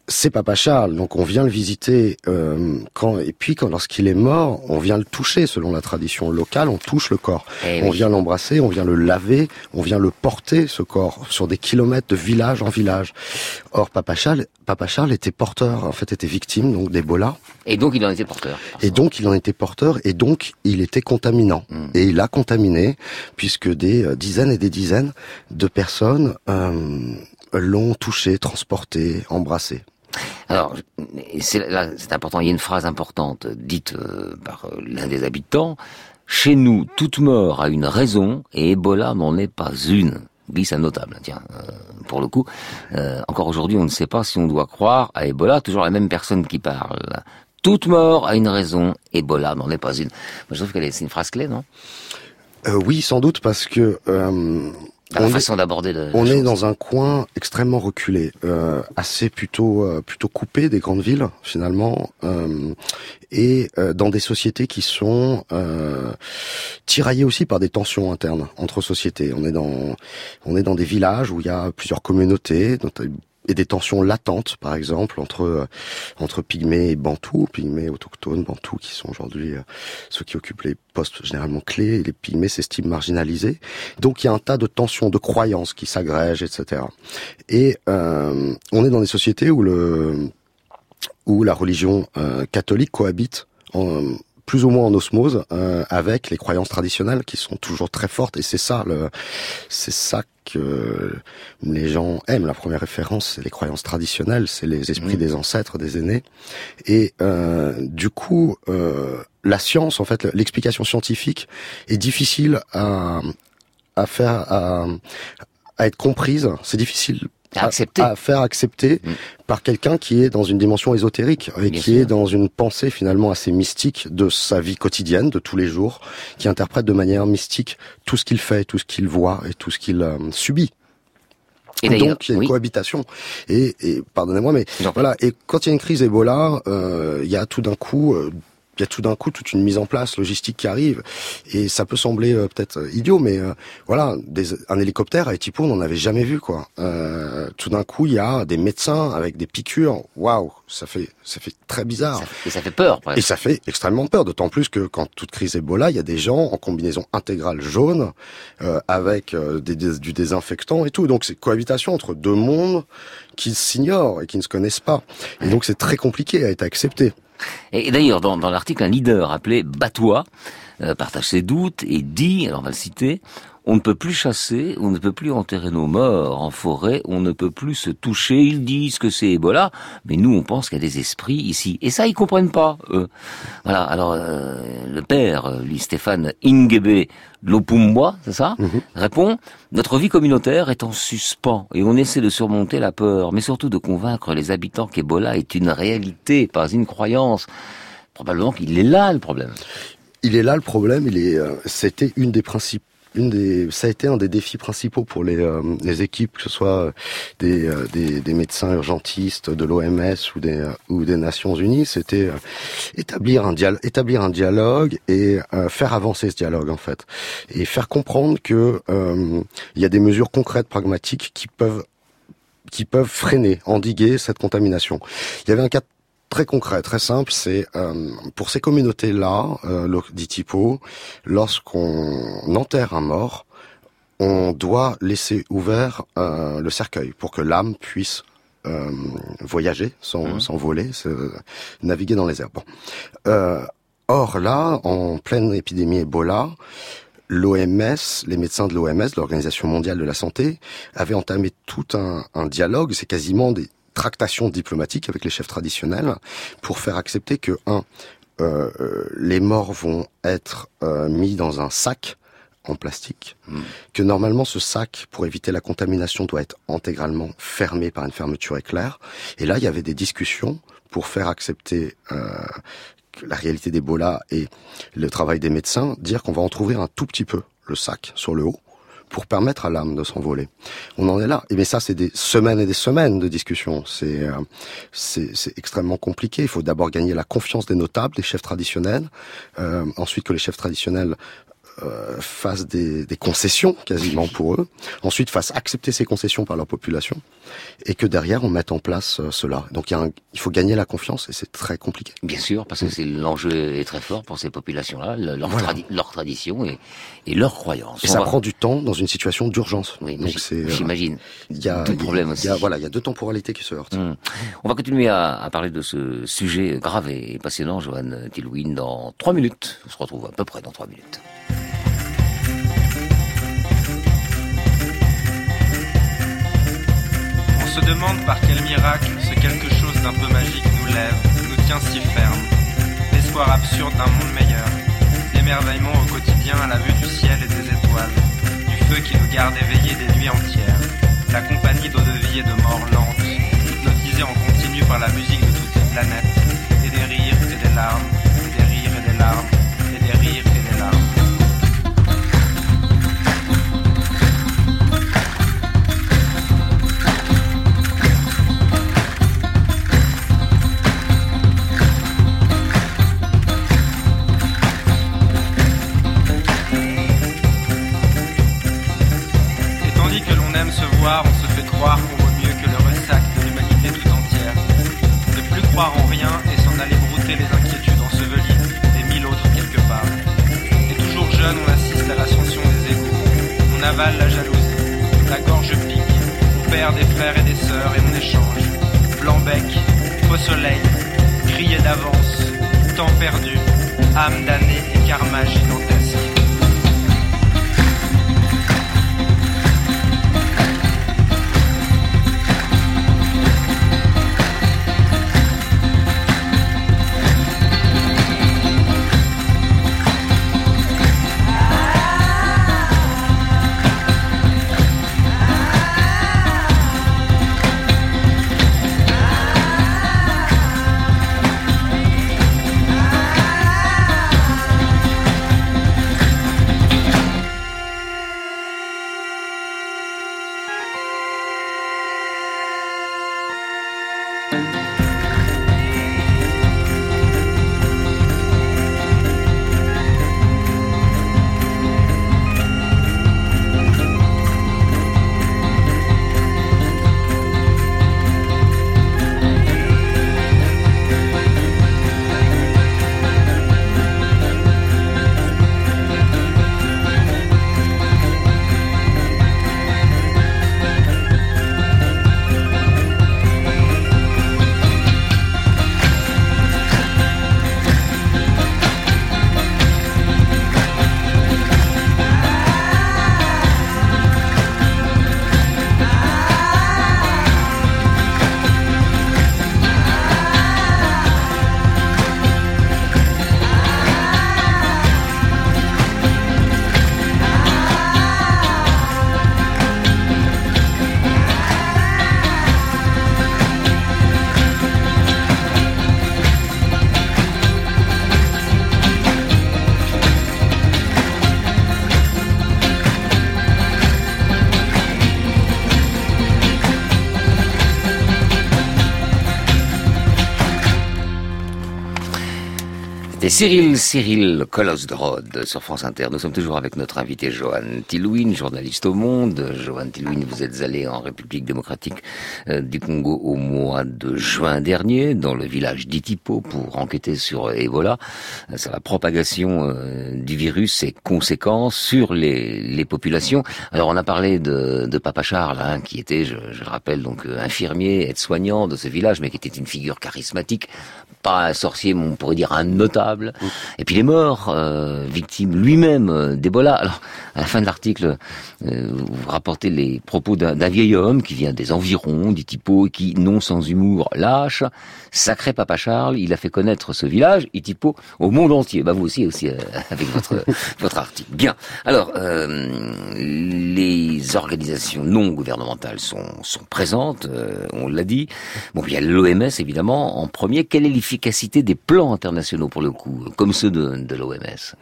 C'est Papa Charles, donc on vient le visiter euh, quand et puis quand lorsqu'il est mort, on vient le toucher selon la tradition locale, on touche le corps, Eh et on oui. vient l'embrasser, on vient le laver, on vient le porter ce corps sur des kilomètres de village en village. Or Papa Charles, Papa Charles était porteur, en fait était victime donc d'Ebola. Et donc il en était porteur. Et donc il en était porteur et donc il était contaminant Hmm. mm. et il a contaminé puisque des euh, dizaines et des dizaines de personnes euh, l'ont touché, transporté, embrassé. Alors, c'est là, c'est important. Il y a une phrase importante dite euh, par euh, l'un des habitants. Chez nous, toute mort a une raison et Ebola n'en est pas une. Glisse un notable, tiens, euh, pour le coup. Euh, encore aujourd'hui, on ne sait pas si on doit croire à Ebola. Toujours la même personne qui parle. Toute mort a une raison, Ebola n'en est pas une. Moi, je trouve que c'est une phrase clé, non? Euh, oui, sans doute, parce que la on façon d'aborder. On est dans un coin extrêmement reculé, euh, assez plutôt euh, plutôt coupé des grandes villes finalement, euh, et euh, dans des sociétés qui sont euh, tiraillées aussi par des tensions internes entre sociétés. On est dans on est dans des villages où il y a plusieurs communautés dont- et des tensions latentes, par exemple, entre euh, entre pygmées et bantous, pygmées autochtones, bantous, qui sont aujourd'hui euh, ceux qui occupent les postes généralement clés. Et les pygmées s'estiment marginalisés. Donc il y a un tas de tensions, de croyances qui s'agrègent, etc. Et euh, on est dans des sociétés où le où la religion euh, catholique cohabite en, plus ou moins en osmose euh, avec les croyances traditionnelles qui sont toujours très fortes. Et c'est ça le c'est ça que les gens aiment. La première référence c'est les croyances traditionnelles c'est les esprits des ancêtres des aînés. Et euh, du coup euh, la science en fait l'explication scientifique est difficile à à faire à, à être comprise. C'est difficile À accepter. à faire accepter par quelqu'un qui est dans une dimension ésotérique et Bien qui sûr. est dans une pensée finalement assez mystique de sa vie quotidienne, de tous les jours, qui interprète de manière mystique tout ce qu'il fait, tout ce qu'il voit et tout ce qu'il euh, subit. Et Donc il y a une oui. cohabitation. Et, et pardonnez-moi, mais voilà. Et quand il y a une crise Ebola, euh, il y a tout d'un coup, euh, il y a tout d'un coup toute une mise en place logistique qui arrive. Et ça peut sembler euh, peut-être euh, idiot, mais euh, voilà, des, un hélicoptère à Etipo, on n'en avait jamais vu quoi. Euh, tout d'un coup, il y a des médecins avec des piqûres. Waouh, ça fait ça fait très bizarre. Et ça fait peur. presque. Et ça fait extrêmement peur, d'autant plus que quand toute crise Ebola, il y a des gens en combinaison intégrale jaune euh, avec euh, des- des- du désinfectant et tout. Donc c'est cohabitation entre deux mondes qui s'ignorent et qui ne se connaissent pas. Et donc c'est très compliqué à être accepté. Et, d'ailleurs, dans, dans l'article, un leader appelé Batois euh, partage ses doutes et dit, alors on va le citer, on ne peut plus chasser, on ne peut plus enterrer nos morts en forêt, on ne peut plus se toucher. Ils disent que c'est Ebola, mais nous on pense qu'il y a des esprits ici. Et ça, ils comprennent pas. eux. Voilà. Alors euh, le père, euh, lui Stéphane Ingebe Lopumwa, c'est ça, répond notre vie communautaire est en suspens et on essaie de surmonter la peur, mais surtout de convaincre les habitants qu'Ebola est une réalité, pas une croyance. Probablement qu'il est là le problème. Il est là le problème. Il est, euh, c'était une des principes. Des, ça a été un des défis principaux pour les, euh, équipes, que ce soit des, euh, des, médecins urgentistes de l'OMS ou des, euh, Nations Unies, c'était euh, établir un dialogue, et euh, faire avancer ce dialogue en fait, et faire comprendre que euh, il y a des mesures concrètes, pragmatiques qui peuvent qui peuvent freiner, endiguer cette contamination. Il y avait un cas très concret, très simple, c'est euh, pour ces communautés-là, euh, dit Tipo, lorsqu'on enterre un mort, on doit laisser ouvert euh, le cercueil pour que l'âme puisse euh, voyager, s'en- s'envoler, se- naviguer dans les airs. Bon. Euh, or là, en pleine épidémie Ebola, l'OMS, les médecins de l'OMS, l'Organisation mondiale de la santé, avaient entamé tout un, un dialogue, c'est quasiment des tractations diplomatiques avec les chefs traditionnels pour faire accepter que, un, euh, les morts vont être euh, mis dans un sac en plastique, que normalement ce sac, pour éviter la contamination, doit être intégralement fermé par une fermeture éclair. Et là, il y avait des discussions pour faire accepter euh, la réalité d'Ebola et le travail des médecins, dire qu'on va entrouvrir un tout petit peu le sac sur le haut pour permettre à l'âme de s'envoler. On en est là. Mais ça, c'est des semaines et des semaines de discussion. C'est euh, c'est extrêmement compliqué. Il faut d'abord gagner la confiance des notables, des chefs traditionnels. Euh, ensuite, que les chefs traditionnels euh, fassent des, des concessions quasiment pour eux, ensuite fassent accepter ces concessions par leur population, et que derrière on mette en place euh, cela. Donc il, y a un- il faut gagner la confiance et c'est très compliqué. Bien sûr, parce que c'est l'enjeu est très fort pour ces populations-là, le- leur, Voilà. tradi- leur tradition et, et leurs croyances. Et On ça va- prend du temps dans une situation d'urgence. Oui, Donc c'est euh, j'imagine. Il y a Tout il y a- problème il y a- aussi. voilà, il y a deux temporalités qui se heurtent. Hmm. On va continuer à, à parler de ce sujet grave et passionnant, Johan Tilwin, dans trois minutes. On se retrouve à peu près dans trois minutes. On se demande par quel miracle ce quelque chose d'un peu magique nous lève, nous tient si ferme. L'espoir absurde d'un monde meilleur. L'émerveillement au quotidien à la vue du ciel et des étoiles. Du feu qui nous garde éveillés des nuits entières. La compagnie d'eau de vie et de mort lente. Hypnotisés en continu par la musique de toutes les planètes. Et des rires et des larmes, des rires et des larmes, Cyril, Cyril, Colosse de Rhodes sur France Inter. Nous sommes toujours avec notre invité Johan Tilouine, journaliste au Monde. Johan Tilouine, vous êtes allé en République démocratique euh, du Congo au mois de juin dernier, dans le village d'Itipo, pour enquêter sur Ebola, euh, sur la propagation euh, du virus et conséquences sur les, populations. Alors on a parlé de, Papa Charles, hein, qui était, je, je le rappelle, donc infirmier, aide-soignant de ce village, mais qui était une figure charismatique, pas un sorcier, mais on pourrait dire un notable. Et puis il est mort, euh, victime lui-même euh, d'Ebola. Alors, à la fin de l'article, euh, vous rapportez les propos d'un vieil homme qui vient des environs, Tipo, et qui, non sans humour, lâche. Sacré Papa Charles, il a fait connaître ce village, Itipo, au monde entier. Bah vous aussi, aussi euh, avec votre votre article. Bien. Alors, euh, les organisations non gouvernementales sont sont présentes, euh, on l'a dit. Bon, il y a l'OMS évidemment en premier. Quelle est l'efficacité des plans internationaux pour le coup, comme ceux de, l'OMS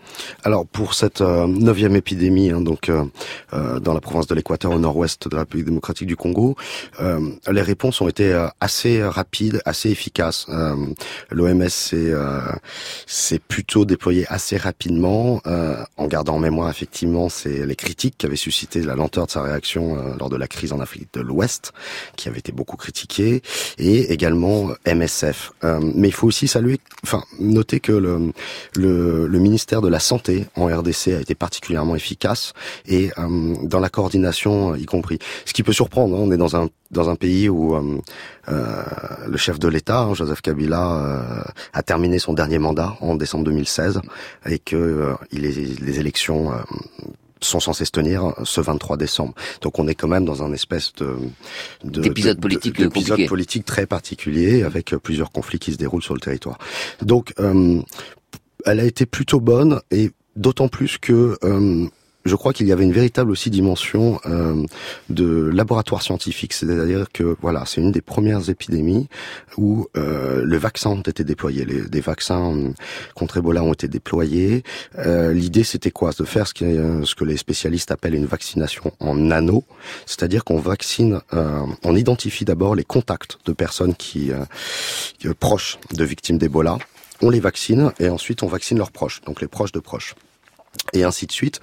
Alors pour cette euh, neuvième épidémie, hein, donc euh, euh, dans la province de l'Équateur au nord-ouest de la République démocratique du Congo, les réponses ont été assez rapides, assez efficaces. L'OMS s'est plutôt déployé assez rapidement, en gardant en mémoire effectivement les critiques qui avaient suscité la lenteur de sa réaction lors de la crise en Afrique de l'Ouest, qui avait été beaucoup critiquée, et également MSF. Mais il faut aussi saluer, enfin noter que le, le, le ministère de la Santé en RDC a été particulièrement efficace et euh, dans la coordination euh, y compris. Ce qui peut surprendre, hein, on est dans un dans un pays où euh, euh, le chef de l'État, hein, Joseph Kabila, euh, a terminé son dernier mandat en décembre 2016 et que euh, les élections euh, sont censées se tenir ce 23 décembre. Donc on est quand même dans un espèce de de- D'épisode de- politique de- d'épisode compliqué. politique très particulier avec euh, plusieurs conflits qui se déroulent sur le territoire. Donc euh, elle a été plutôt bonne et d'autant plus que euh, je crois qu'il y avait une véritable aussi dimension euh, de laboratoire scientifique, c'est-à-dire que voilà, c'est une des premières épidémies où euh, le vaccin ont été déployés, les, des vaccins contre Ebola ont été déployés. Euh, L'idée, c'était quoi? De faire ce, qui est, euh, ce que les spécialistes appellent une vaccination en nano, c'est-à-dire qu'on vaccine, euh, on identifie d'abord les contacts de personnes qui euh, proches de victimes d'Ebola on les vaccine et ensuite on vaccine leurs proches, donc les proches de proches. Et ainsi de suite.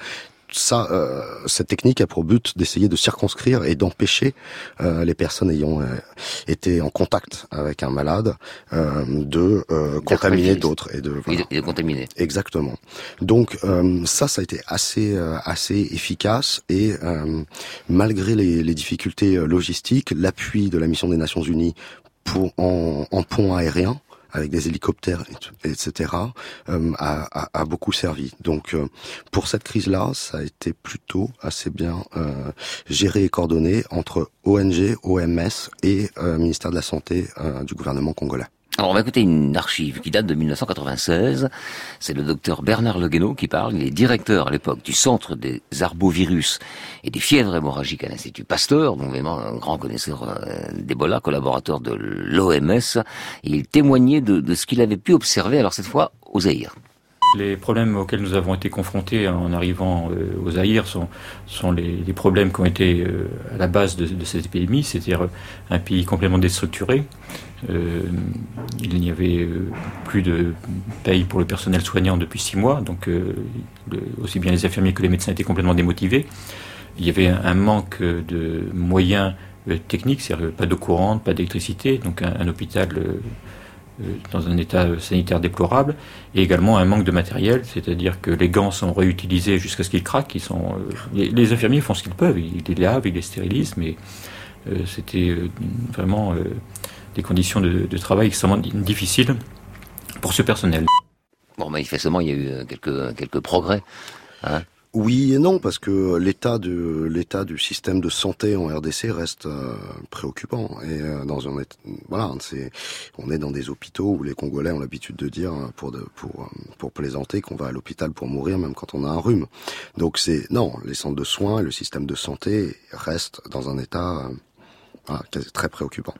Ça, euh, cette technique a pour but d'essayer de circonscrire et d'empêcher euh, les personnes ayant euh, été en contact avec un malade euh, de euh, contaminer d'autres et de, voilà. et de contaminer. Exactement. Donc euh, ça, ça a été assez assez efficace et malgré les, les difficultés logistiques, l'appui de la mission des Nations Unies pour en, en pont aérien avec des hélicoptères, etc., euh, a, a, a, beaucoup servi. Donc, euh, pour cette crise-là, ça a été plutôt assez bien euh, géré et coordonné entre ONG, OMS et euh, ministère de la Santé euh, du gouvernement congolais. Alors on va écouter une archive qui date de 1996. C'est le docteur Bernard Leguenot qui parle. Il est directeur à l'époque du Centre des arbovirus et des fièvres hémorragiques à l'Institut Pasteur, donc vraiment un grand connaisseur euh, d'Ebola, collaborateur de l'OMS. Il témoignait de, ce qu'il avait pu observer, alors cette fois au Zaïre. Les problèmes auxquels nous avons été confrontés en arrivant euh, aux Zaïre sont, les, problèmes qui ont été euh, à la base de cette épidémie, c'est-à-dire un pays complètement déstructuré. Euh, il n'y avait plus de paye pour le personnel soignant depuis six mois, donc le, aussi bien les infirmiers que les médecins étaient complètement démotivés. Il y avait un, manque de moyens techniques, c'est-à-dire pas d'eau courante, pas d'électricité, donc un, hôpital dans un état sanitaire déplorable, et également un manque de matériel, c'est-à-dire que les gants sont réutilisés jusqu'à ce qu'ils craquent. Ils sont, euh, les, les, infirmiers font ce qu'ils peuvent, ils les lavent, ils les stérilisent, mais euh, c'était euh, vraiment des conditions de, de, travail extrêmement difficiles pour ce personnel. Bon, manifestement, il y a eu quelques, quelques progrès. Hein oui et non, parce que l'état de l'état du système de santé en RDC reste euh, préoccupant. Et euh, dans un voilà, c'est on est dans des hôpitaux où les Congolais ont l'habitude de dire pour de, pour pour plaisanter qu'on va à l'hôpital pour mourir même quand on a un rhume. Donc c'est non, les centres de soins et le système de santé restent dans un état euh, voilà, très préoccupant.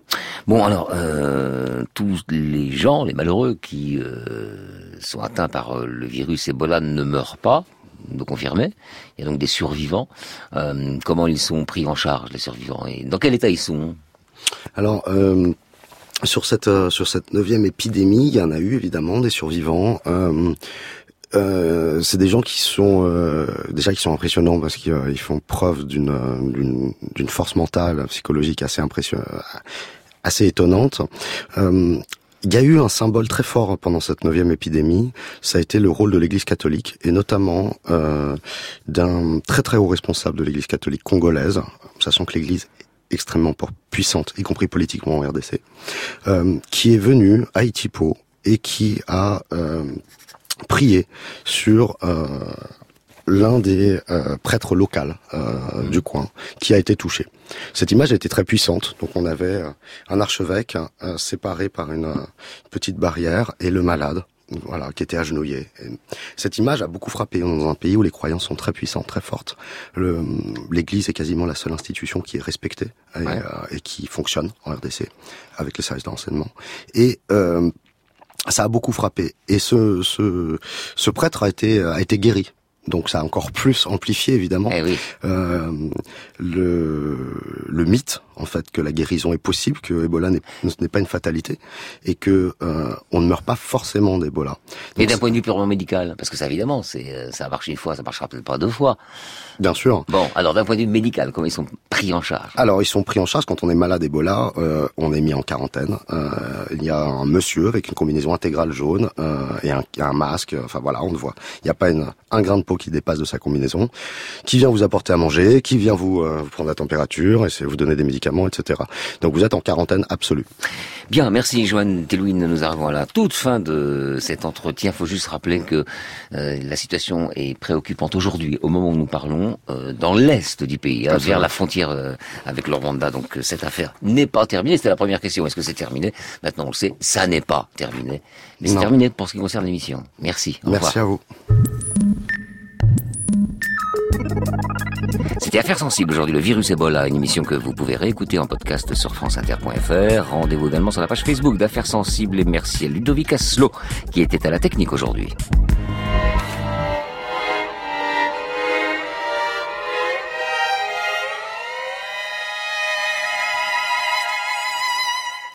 Bon, alors, euh, tous les gens, les malheureux qui euh, sont atteints par le virus Ebola ne meurent pas, de confirmer. Il y a donc des survivants. Euh, comment ils sont pris en charge, les survivants Et dans quel état ils sont? Alors, euh, sur cette euh, sur cette neuvième épidémie, il y en a eu évidemment des survivants. Euh, euh, c'est des gens qui sont euh, déjà qui sont impressionnants parce qu'ils euh, font preuve d'une d'une force mentale psychologique assez impressionnante assez étonnante. Euh, il y a eu un symbole très fort pendant cette neuvième épidémie, ça a été le rôle de l'Église catholique, et notamment euh, d'un très très haut responsable de l'Église catholique congolaise, sachant que l'Église est extrêmement puissante, y compris politiquement en RDC, euh, qui est venu à Itipo et qui a euh, prié sur euh, l'un des euh, prêtres locaux euh, du coin qui a été touché. Cette image a été très puissante. Donc on avait un archevêque euh, séparé par une petite barrière et le malade voilà, qui était agenouillé. Et cette image a beaucoup frappé dans un pays où les croyances sont très puissantes, très fortes. L'Église est quasiment la seule institution qui est respectée et, ouais. et qui fonctionne en RDC avec les services d'enseignement. Et euh, ça a beaucoup frappé. Et ce, ce, ce prêtre a été, a été guéri donc ça a encore plus amplifié évidemment eh oui. euh, le, le mythe en fait que la guérison est possible, que Ebola n'est pas une fatalité et que euh, on ne meurt pas forcément d'Ebola. Et d'un point de vue purement médical, parce que ça évidemment, c'est ça a marché une fois, ça marchera peut-être pas deux fois. Bien sûr. Bon, alors d'un point de vue médical, comment ils sont pris en charge? Alors ils sont pris en charge quand on est malade d'Ebola, euh, on est mis en quarantaine. Euh, il y a un monsieur avec une combinaison intégrale jaune euh, et un, un, masque. Enfin voilà, on le voit. Il n'y a pas une, un grain de qui dépasse de sa combinaison, qui vient vous apporter à manger, qui vient vous, vous prendre la température et vous donner des médicaments, etc. Donc vous êtes en quarantaine absolue. Bien, merci Joanne Telouine. Nous arrivons à la toute fin de cet entretien. Il faut juste rappeler que euh, la situation est préoccupante aujourd'hui, au moment où nous parlons, euh, dans l'est du pays, hein, vers la frontière euh, avec le Rwanda. Donc cette affaire n'est pas terminée. C'était la première question. Est-ce que c'est terminé? Maintenant on le sait, ça n'est pas terminé. Mais c'est terminé pour ce qui concerne l'émission. Merci. Au merci à vous. C'était Affaires sensibles aujourd'hui, le virus Ebola, une émission que vous pouvez réécouter en podcast sur franceinter.fr. Rendez-vous également sur la page Facebook d'Affaires sensibles et merci à Ludovic Aslo qui était à la technique aujourd'hui.